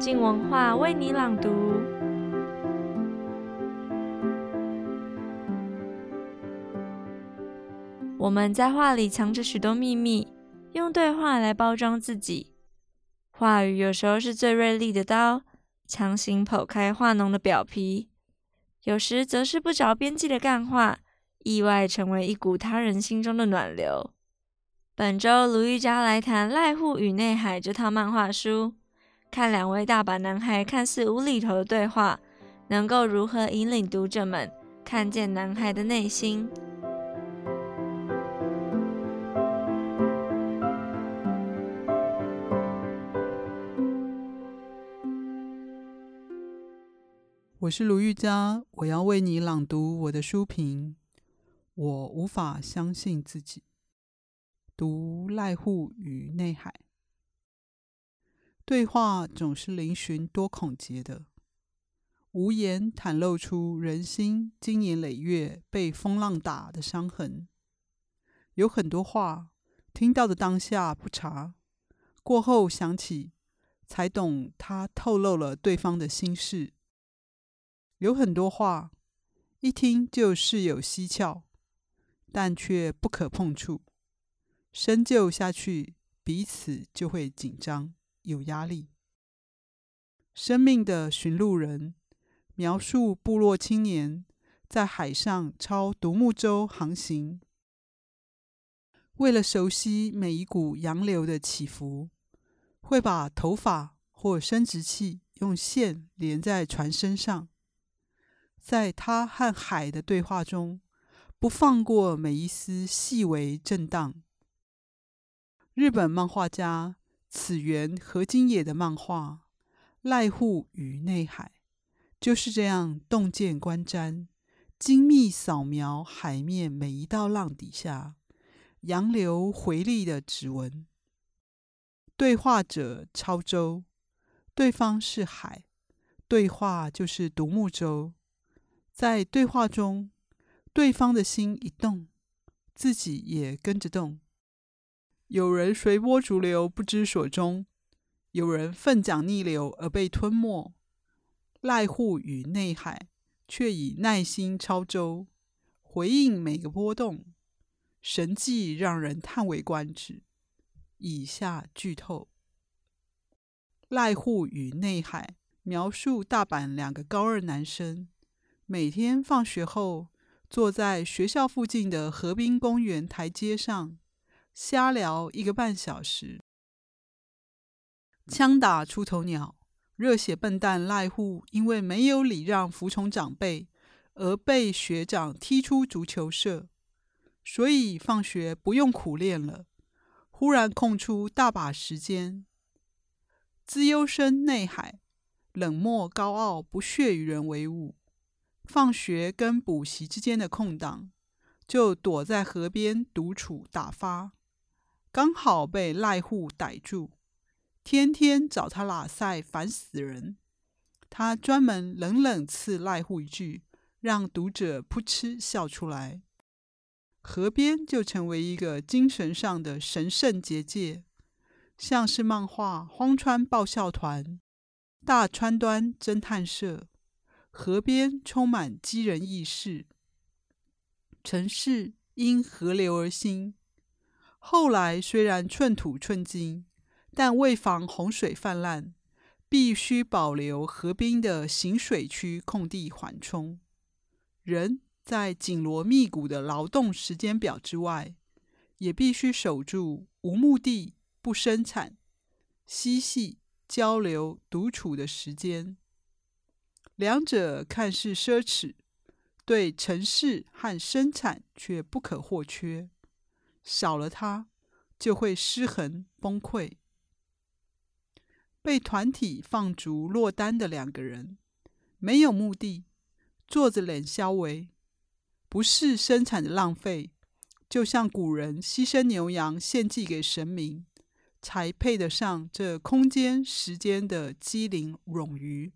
静文化为你朗读。我们在画里藏着许多秘密，用对话来包装自己。话语有时候是最锐利的刀，强行剖开画浓的表皮；有时则是不着边际的干话，意外成为一股他人心中的暖流。本周卢玉佳来谈《濑户与内海》这套漫画书，看两位大阪男孩看似无厘头的对话，能够如何引领读者们看见男孩的内心。我是卢玉佳，我要为你朗读我的书评。我无法相信自己。读濑户与内海，对话总是嶙峋多孔结的，无言袒露出人心经年累月被风浪打的伤痕。有很多话，听到的当下不察，过后想起，才懂他透露了对方的心事。有很多话，一听就事有蹊跷，但却不可碰触。深究下去，彼此就会紧张、有压力。生命的寻路人描述部落青年在海上抄独木舟航行，为了熟悉每一股洋流的起伏，会把头发或生殖器用线连在船身上。在他和海的对话中，不放过每一丝细微震荡。日本漫画家此原何金野的漫画《濑户与内海》就是这样洞见观瞻，精密扫描海面每一道浪底下洋流回力的指纹。对话者超舟，对方是海，对话就是独木舟。在对话中，对方的心一动，自己也跟着动。有人随波逐流，不知所终；有人奋桨逆流而被吞没。濑户与内海却以耐心超舟，回应每个波动，神迹让人叹为观止。以下剧透：濑户与内海描述大阪两个高二男生，每天放学后坐在学校附近的河滨公园台阶上。瞎聊一个半小时，枪打出头鸟。热血笨蛋赖户因为没有礼让服从长辈，而被学长踢出足球社，所以放学不用苦练了。忽然空出大把时间。资优生内海冷漠高傲，不屑与人为伍。放学跟补习之间的空档，就躲在河边独处打发。刚好被濑户逮住，天天找他拉赛，烦死人。他专门冷冷刺濑户一句，让读者扑哧笑出来。河边就成为一个精神上的神圣结界，像是漫画《荒川爆笑团》、大川端侦探社。河边充满激人軼事，城市因河流而兴。后来虽然寸土寸金，但为防洪水泛滥，必须保留河滨的行水区空地缓冲。人在紧锣密鼓的劳动时间表之外，也必须守住无目的不生产、嬉戏交流独处的时间。两者看似奢侈，对城市和生产却不可或缺。少了它，就会失衡崩溃。被团体放逐落单的两个人，没有目的，做着冷消维，不是生产的浪费，就像古人牺牲牛羊献祭给神明，才配得上这空间时间的机灵冗余。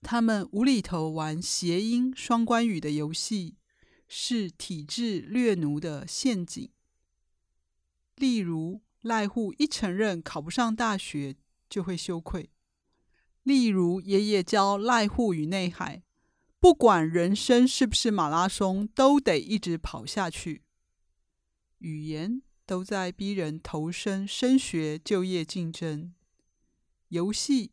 他们无厘头玩谐音双关语的游戏。是体制掠奴的陷阱。例如，赖户一承认考不上大学就会羞愧，例如，爷爷教赖户与内海，不管人生是不是马拉松，都得一直跑下去。语言都在逼人投身升学、就业竞争。游戏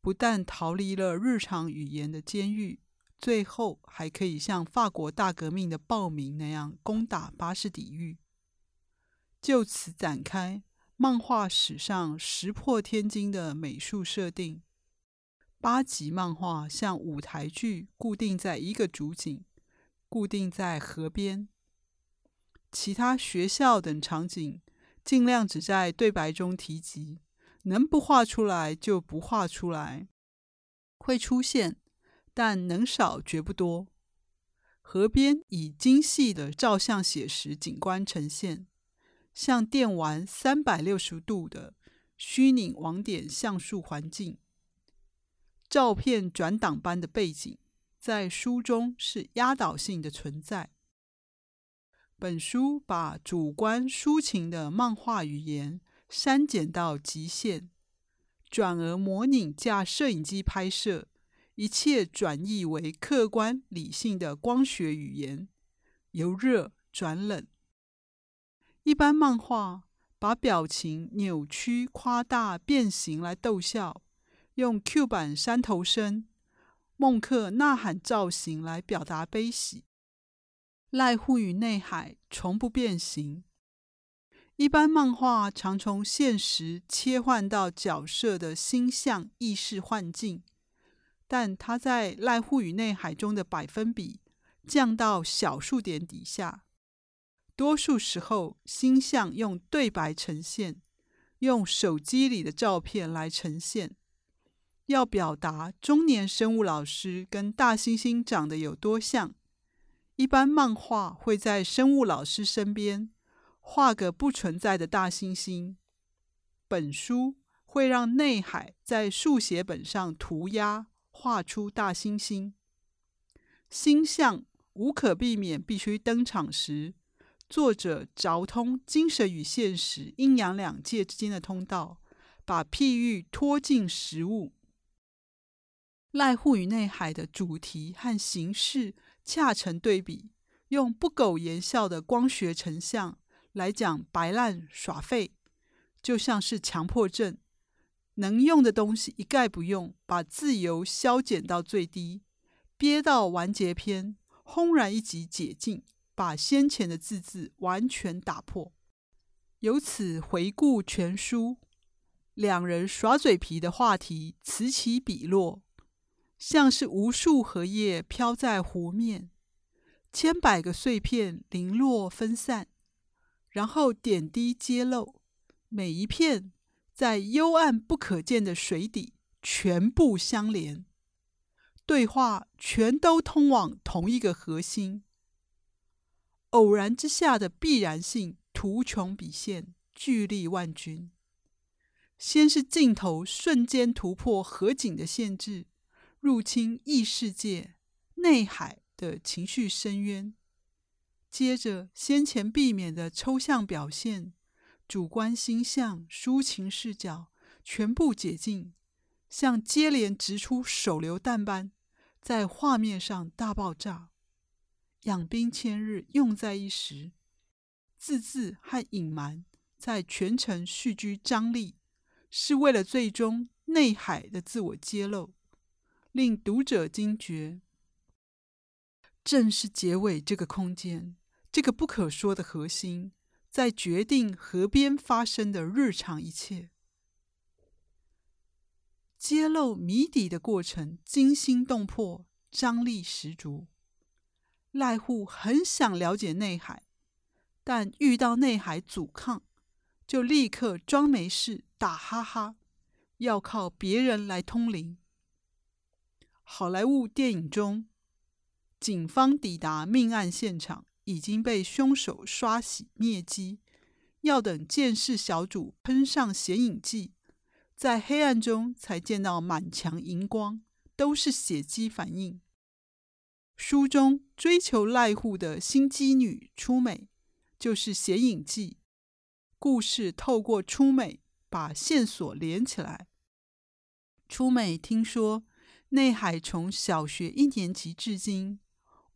不但逃离了日常语言的监狱，最后还可以像法国大革命的暴民那样攻打巴士底狱。就此展开漫画史上石破天惊的美术设定。八集漫画像舞台剧，固定在一个主景，固定在河边。其他学校等场景尽量只在对白中提及，能不画出来就不画出来。会出现，但能少绝不多。河边以精细的照相写实景观呈现，像电玩三百六十度的虚拟网点像素环境。照片转档般的背景，在书中是压倒性的存在。本书把主观抒情的漫画语言删减到极限，转而模拟架摄影机拍摄，一切转译为客观理性的光学语言，由热转冷。一般漫画把表情扭曲、夸大、变形来逗笑。用 Q 版山头声、孟克呐喊造型来表达悲喜。濑户与内海从不变形。一般漫画常从现实切换到角色的心象意识幻境，但他在濑户与内海中的百分比降到小数点底下。多数时候，星象用对白呈现，用手机里的照片来呈现。要表达中年生物老师跟大猩猩长得有多像，一般漫画会在生物老师身边画个不存在的大猩猩。本书会让内海在速写本上涂鸦画出大猩猩。星象无可避免必须登场时，作者凿通精神与现实阴阳两界之间的通道，把譬喻拖进实物。濑户与内海的主题和形式恰成对比，用不苟言笑的光学成像来讲白烂耍废，就像是强迫症，能用的东西一概不用，把自由削减到最低，憋到完结篇，轰然一击解禁，把先前的字字完全打破。由此回顾全书，两人耍嘴皮的话题此起彼落。像是无数荷叶飘在湖面，千百个碎片零落分散，然后点滴揭露，每一片在幽暗不可见的水底全部相连，对话全都通往同一个核心。偶然之下的必然性，图穷匕现，巨力万钧。先是镜头瞬间突破河景的限制。入侵异世界内海的情绪深渊，接着先前避免的抽象表现、主观心象、抒情视角全部解禁，像接连掷出手榴弹般在画面上大爆炸。养兵千日，用在一时，字字和隐瞒在全程蓄积张力，是为了最终内海的自我揭露。令读者惊觉，正是结尾这个空间，这个不可说的核心，在决定河边发生的日常一切。揭露谜底的过程惊心动魄，张力十足。濑户很想了解内海，但遇到内海阻抗，就立刻装没事，打哈哈，要靠别人来通灵。好莱坞电影中，警方抵达命案现场，已经被凶手刷洗灭迹，要等鉴识小组喷上显影剂，在黑暗中才见到满墙荧光，都是血迹反应。书中追求濑户的心机女出美，就是显影剂。故事透过出美把线索连起来。初美听说内海从小学一年级至今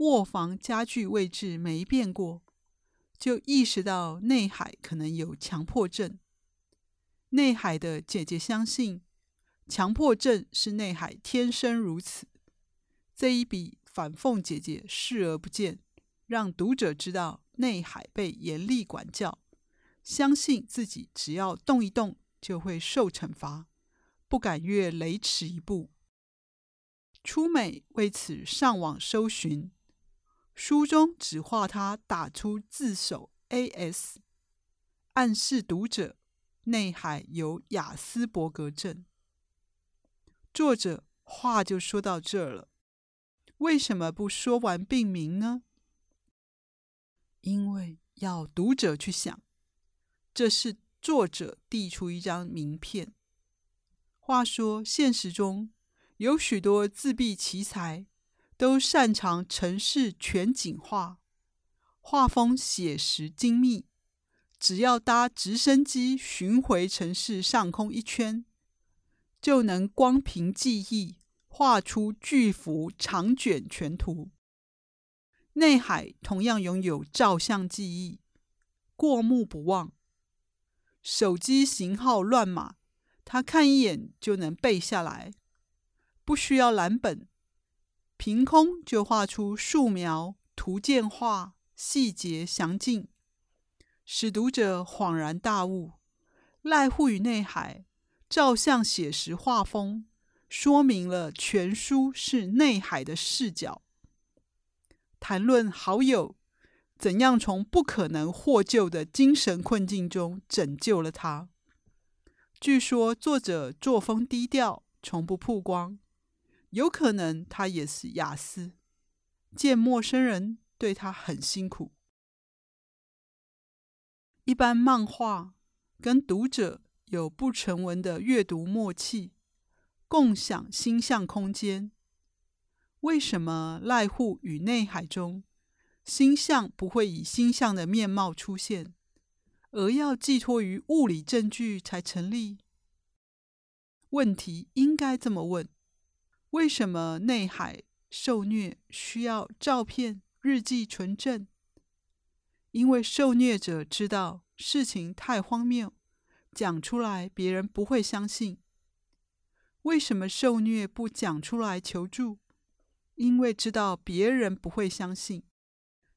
卧房家具位置没变过，就意识到内海可能有强迫症。内海的姐姐相信，强迫症是内海天生如此。这一笔反讽姐姐视而不见，让读者知道内海被严厉管教，相信自己只要动一动就会受惩罚，不敢越雷池一步。初美为此上网搜寻，书中只画他打出字首 AS，暗示读者。内海有雅斯伯格症。作者话就说到这儿了，为什么不说完病名呢？因为要读者去想，这是作者递出一张名片。话说现实中有许多自闭奇才，都擅长城市全景画，画风写实精密。只要搭直升机巡回城市上空一圈，就能光凭记忆画出巨幅长卷全图。内海同样拥有照相记忆，过目不忘。手机型号乱码，他看一眼就能背下来，不需要蓝本，凭空就画出素描、图鉴画，细节详尽。使读者恍然大悟，赖户与内海照相写实画风，说明了全书是内海的视角。谈论好友怎样从不可能获救的精神困境中拯救了他。据说作者作风低调，从不曝光，有可能他也是雅思，见陌生人对他很辛苦。一般漫画跟读者有不成文的阅读默契，共享心象空间。为什么赖户与内海中星象不会以星象的面貌出现，而要寄托于物理证据才成立？问题应该这么问：为什么内海受虐需要照片、日记存证？因为受虐者知道事情太荒谬，讲出来别人不会相信。为什么受虐不讲出来求助？因为知道别人不会相信。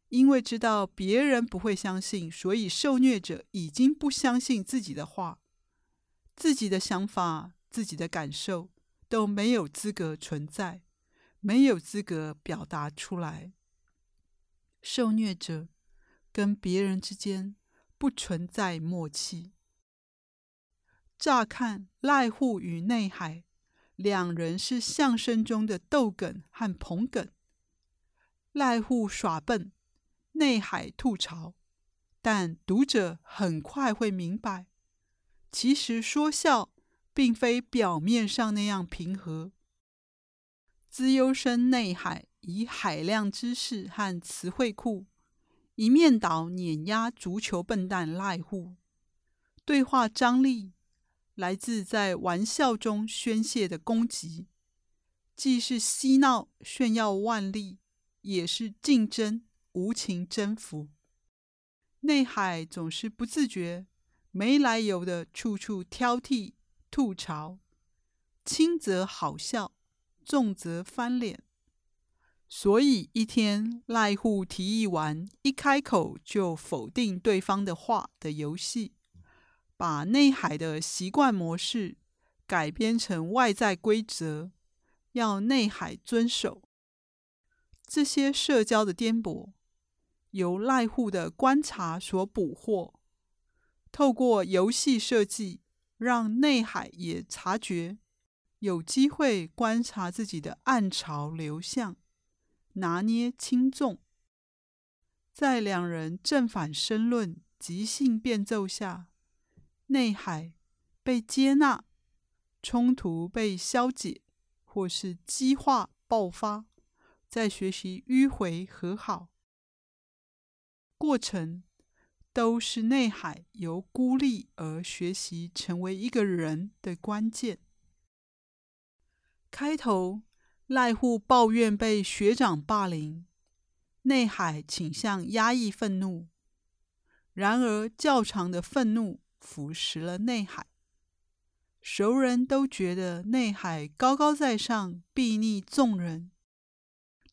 因为知道别人不会相信，所以受虐者已经不相信自己的话，自己的想法、自己的感受都没有资格存在，没有资格表达出来。受虐者。跟别人之间不存在默契。乍看赖户与内海两人是相声中的逗哏和捧哏，赖户耍笨，内海吐槽，但读者很快会明白，其实说笑并非表面上那样平和。资优生内海以海量知识和词汇库。一面倒碾压足球笨蛋赖户，对话张力来自在玩笑中宣泄的攻击，既是嬉闹炫耀万力，也是竞争无情征服。内海总是不自觉、没来由的处处挑剔吐槽，轻则好笑，重则翻脸。所以一天，赖户提议玩一开口就否定对方的话的游戏，把内海的习惯模式改编成外在规则，要内海遵守。这些社交的颠簸，由赖户的观察所捕获，透过游戏设计，让内海也察觉，有机会观察自己的暗潮流向。拿捏轻重，在两人正反申论、即兴变奏下，内海被接纳，冲突被消解，或是激化爆发，在学习迂回和好，过程都是内海由孤立而学习成为一个人的关键。开头，濑户抱怨被学长霸凌，内海倾向压抑愤怒。然而，较长的愤怒腐蚀了内海。熟人都觉得内海高高在上，睥睨众人。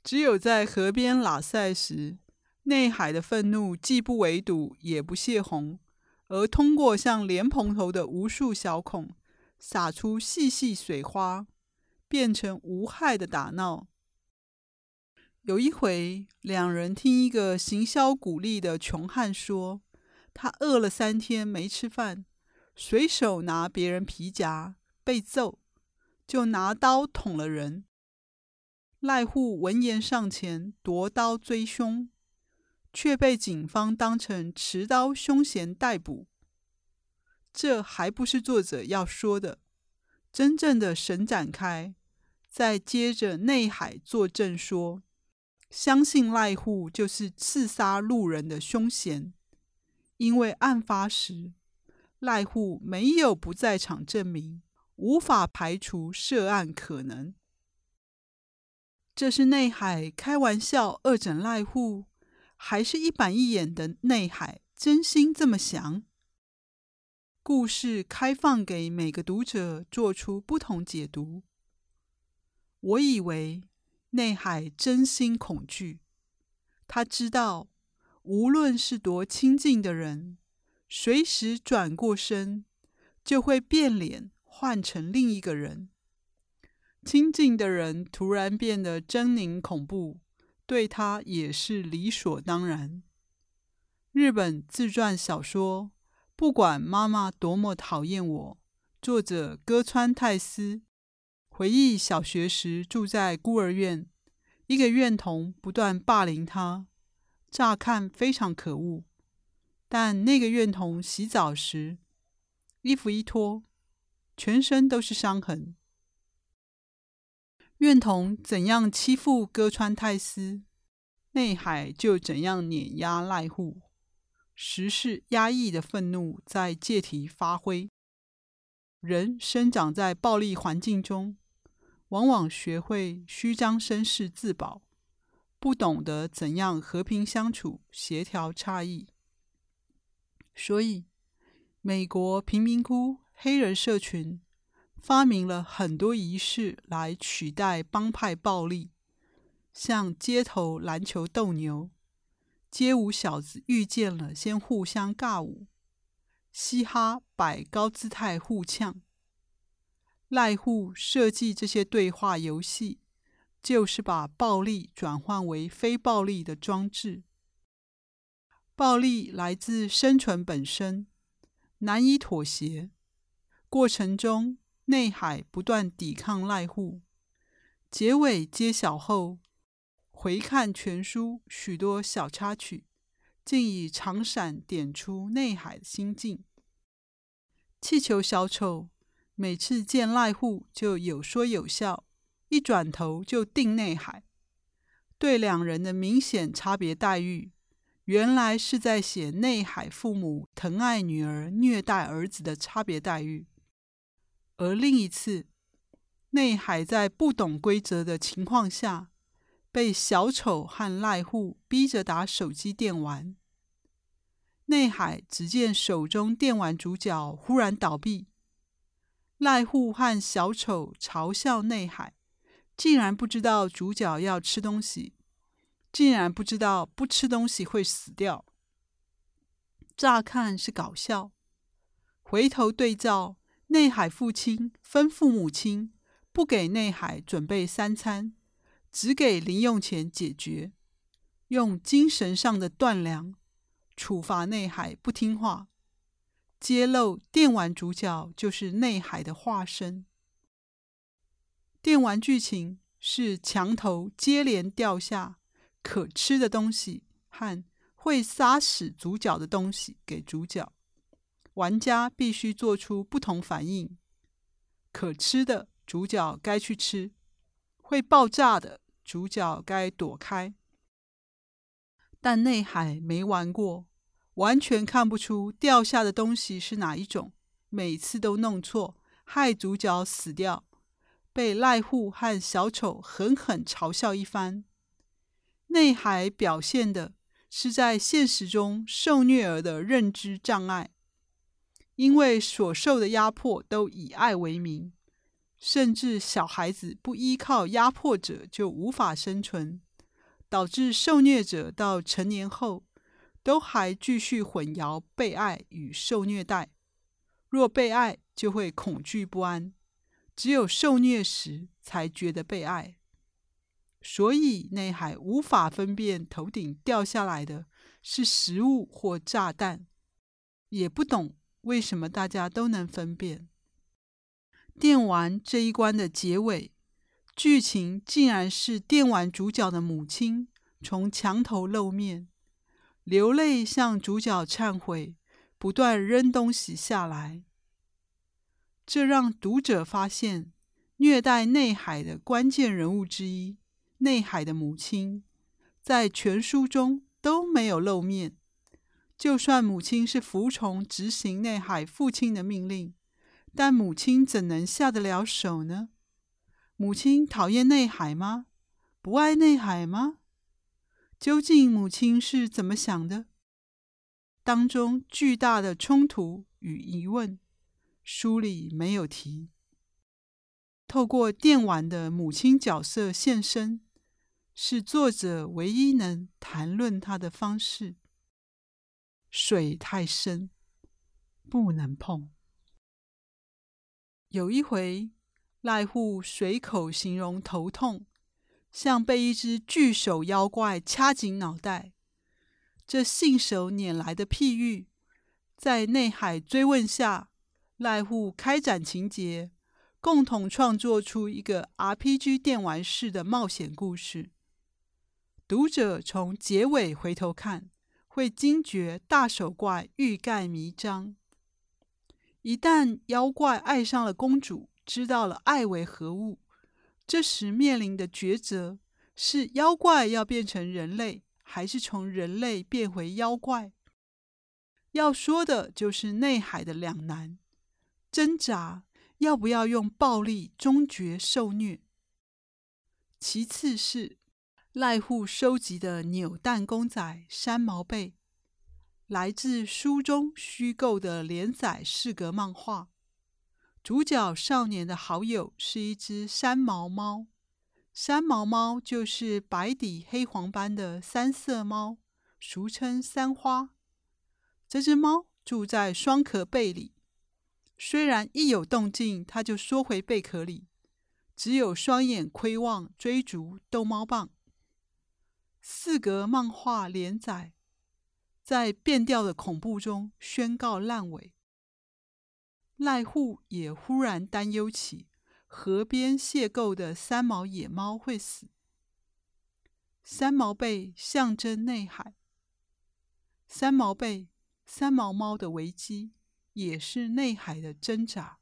只有在河边拉赛时，内海的愤怒既不围堵，也不泄洪，而通过像莲蓬头的无数小孔，洒出细细水花。变成无害的打闹。有一回，两人听一个行销股利的穷汉说，他饿了三天没吃饭，随手拿别人皮夹，被揍，就拿刀捅了人。赖户闻言上前夺刀追凶，却被警方当成持刀凶嫌逮捕。这还不是作者要说的，真正的神展开。再接着，内海作证说，相信赖户就是刺杀路人的凶嫌，因为案发时赖户没有不在场证明，无法排除涉案可能。这是内海开玩笑恶整赖户，还是一板一眼的内海真心这么想？故事开放给每个读者做出不同解读。我以为内海真心恐惧，他知道，无论是多亲近的人，随时转过身，就会变脸换成另一个人。亲近的人突然变得狰狞恐怖，对他也是理所当然。日本自传小说《不管妈妈多么讨厌我》，作者歌川泰司。回忆小学时住在孤儿院，一个院童不断霸凌他，乍看非常可恶。但那个院童洗澡时，衣服一脱，全身都是伤痕。院童怎样欺负歌川泰司，内海就怎样碾压濑户，实是压抑的愤怒在借题发挥。人生长在暴力环境中。往往学会虚张声势自保，不懂得怎样和平相处、协调差异。所以，美国贫民窟黑人社群发明了很多仪式来取代帮派暴力，像街头篮球斗牛、街舞小子遇见了先互相尬舞、嘻哈摆高姿态互呛。濑户设计这些对话游戏，就是把暴力转换为非暴力的装置。暴力来自生存本身，难以妥协。过程中，内海不断抵抗濑户。结尾揭晓后，回看全书许多小插曲，竟以长闪点出内海的心境。气球小丑。每次见赖户就有说有笑，一转头就定内海。对两人的明显差别待遇，原来是在写内海父母疼爱女儿、虐待儿子的差别待遇。而另一次，内海在不懂规则的情况下，被小丑和赖户逼着打手机电玩。内海只见手中电玩主角忽然倒闭。赖户和小丑嘲笑内海，竟然不知道主角要吃东西，竟然不知道不吃东西会死掉。乍看是搞笑，回头对照内海父亲吩咐母亲不给内海准备三餐，只给零用钱解决，用精神上的断粮处罚内海不听话。揭露电玩主角就是内海的化身。电玩剧情是墙头接连掉下可吃的东西和会杀死主角的东西给主角，玩家必须做出不同反应。可吃的主角该去吃，会爆炸的主角该躲开。但内海没玩过。完全看不出掉下的东西是哪一种，每次都弄错，害主角死掉。被赖户和小丑狠狠嘲笑一番。内海表现的是在现实中受虐儿的认知障碍，因为所受的压迫都以爱为名，甚至小孩子不依靠压迫者就无法生存，导致受虐者到成年后都还继续混淆被爱与受虐待。若被爱，就会恐惧不安；只有受虐时，才觉得被爱。所以内海无法分辨头顶掉下来的是食物或炸弹，也不懂为什么大家都能分辨。电玩这一关的结尾，剧情竟然是电玩主角的母亲从墙头露面，流泪向主角忏悔。不断扔东西下来，这让读者发现虐待内海的关键人物之一——内海的母亲，在全书中都没有露面。就算母亲是服从执行内海父亲的命令，但母亲怎能下得了手呢？母亲讨厌内海吗？不爱内海吗？究竟母亲是怎么想的？当中巨大的冲突与疑问，书里没有提。透过电玩的母亲角色现身，是作者唯一能谈论她的方式。水太深，不能碰。有一回，赖户随口形容头痛，像被一只巨手妖怪掐紧脑袋。这信手拈来的譬喻，在内海追问下，赖户开展情节，共同创作出一个 RPG 电玩式的冒险故事。读者从结尾回头看，会惊觉大手怪欲盖弥彰。一旦妖怪爱上了公主，知道了爱为何物，这时面临的抉择是：妖怪要变成人类。还是从人类变回妖怪，要说的就是内海的两难挣扎，要不要用暴力终结受虐？其次是赖户收集的扭蛋公仔山毛贝，来自书中虚构的连载四格漫画，主角少年的好友是一只山毛猫。山毛猫就是白底黑黄斑的三色猫，俗称三花。这只猫住在双壳贝里，虽然一有动静，它就缩回贝壳里，只有双眼窥望，追逐逗猫棒。四格漫画连载，在变调的恐怖中宣告烂尾。赖户也忽然担忧起。河边邂逅的三毛野猫会死。三毛被象征内海，三毛被、三毛猫的危机也是内海的挣扎。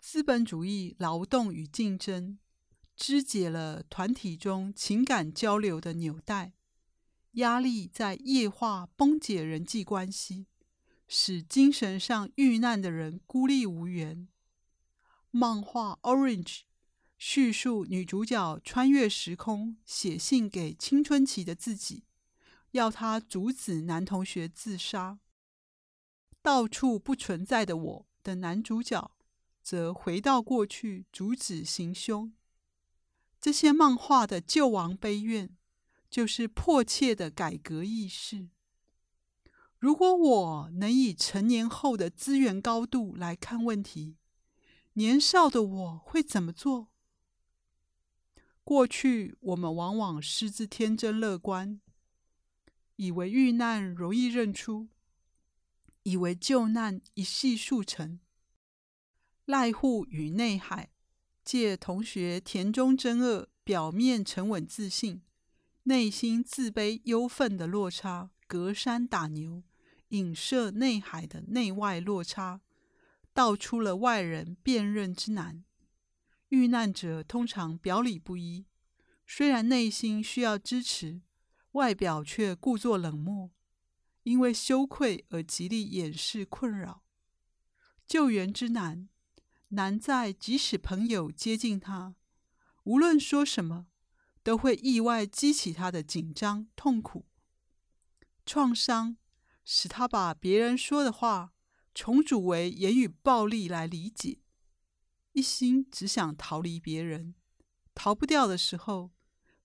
资本主义劳动与竞争肢解了团体中情感交流的纽带，压力在液化崩解人际关系，使精神上遇难的人孤立无援。漫画《Orange》叙述女主角穿越时空，写信给青春期的自己，要她阻止男同学自杀。到处不存在的我的男主角，则回到过去阻止行凶。这些漫画的救亡悲怨，就是迫切的改革意识。如果我能以成年后的资源高度来看问题，年少的我会怎么做？过去我们往往失之天真乐观，以为遇难容易认出，以为救难一夕速成。赖户与内海借同学田中真二表面沉稳自信，内心自卑忧愤的落差，隔山打牛，影射内海的内外落差。道出了外人辨认之难。遇难者通常表里不一，虽然内心需要支持，外表却故作冷漠，因为羞愧而极力掩饰困扰。救援之难，难在即使朋友接近他，无论说什么，都会意外激起他的紧张、痛苦、创伤，使他把别人说的话重组为言语暴力来理解，一心只想逃离别人。逃不掉的时候，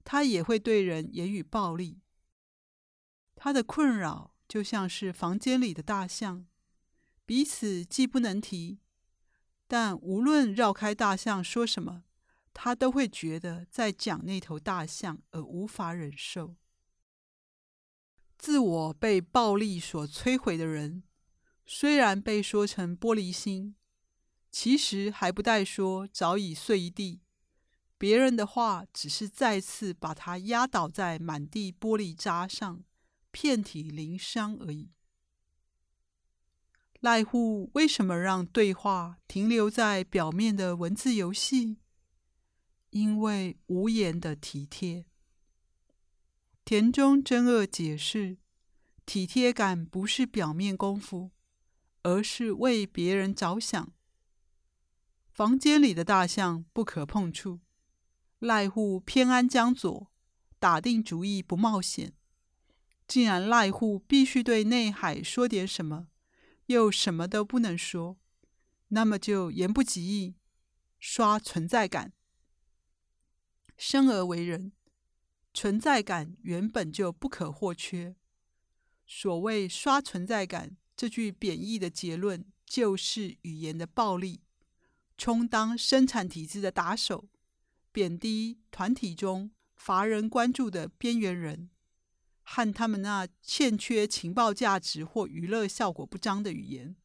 他也会对人言语暴力。他的困扰就像是房间里的大象，彼此既不能提，但无论绕开大象说什么，他都会觉得在讲那头大象，而无法忍受。自我被暴力所摧毁的人，虽然被说成玻璃心，其实还不带说早已碎一地。别人的话只是再次把他压倒在满地玻璃渣上，遍体鳞伤而已。赖户为什么让对话停留在表面的文字游戏？因为无言的体贴。田中真二解释，体贴感不是表面功夫，而是为别人着想。房间里的大象不可碰触。赖户偏安江左，打定主意不冒险。既然赖户必须对内海说点什么，又什么都不能说，那么就言不及义，刷存在感。生而为人，存在感原本就不可或缺。所谓“刷存在感”这句贬义的结论，就是语言的暴力，充当生产体制的打手。贬低团体中乏人关注的边缘人，和他们那欠缺情报价值或娱乐效果不彰的语言。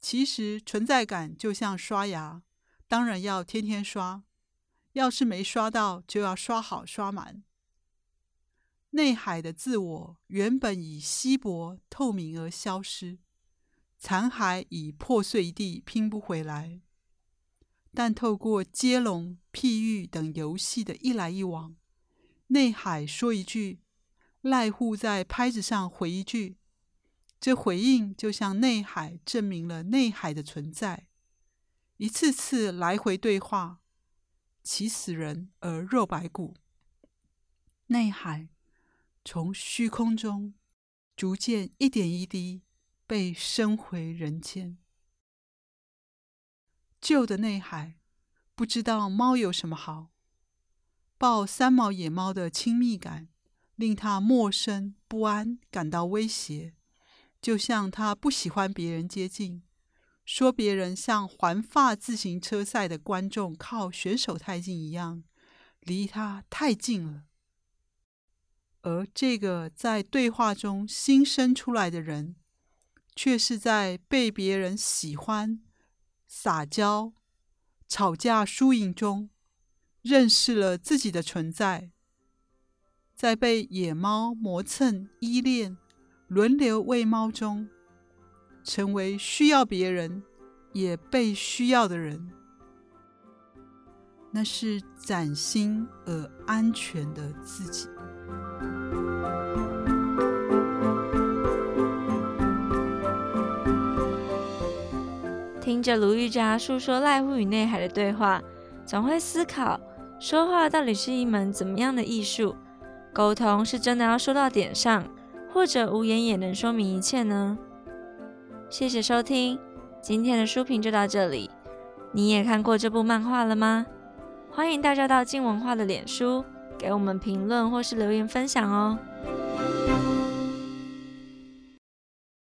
其实存在感就像刷牙，当然要天天刷，要是没刷到，就要刷好刷满。内海的自我原本以稀薄透明而消失，残骸已破碎一地，拼不回来。但透过接龙、譬喻等游戏的一来一往，内海说一句，赖户在拍子上回一句，这回应就像内海证明了内海的存在。一次次来回对话，起死人而肉白骨。内海从虚空中逐渐一点一滴被升回人间。旧的内海不知道猫有什么好，抱三毛野猫的亲密感令他陌生不安，感到威胁，就像他不喜欢别人接近，说别人像环法自行车赛的观众靠选手太近一样，离他太近了。而这个在对话中新生出来的人，却是在被别人喜欢。撒娇、吵架、输赢中，认识了自己的存在，在被野猫磨蹭、依恋、轮流喂猫中，成为需要别人也被需要的人。那是崭新而安全的自己。听着卢玉佳诉说赖户与内海的对话，总会思考说话到底是一门怎么样的艺术？沟通是真的要说到点上，或者无言也能说明一切呢？谢谢收听，今天的书评就到这里。你也看过这部漫画了吗？欢迎大家到静文化的脸书给我们评论或是留言分享哦。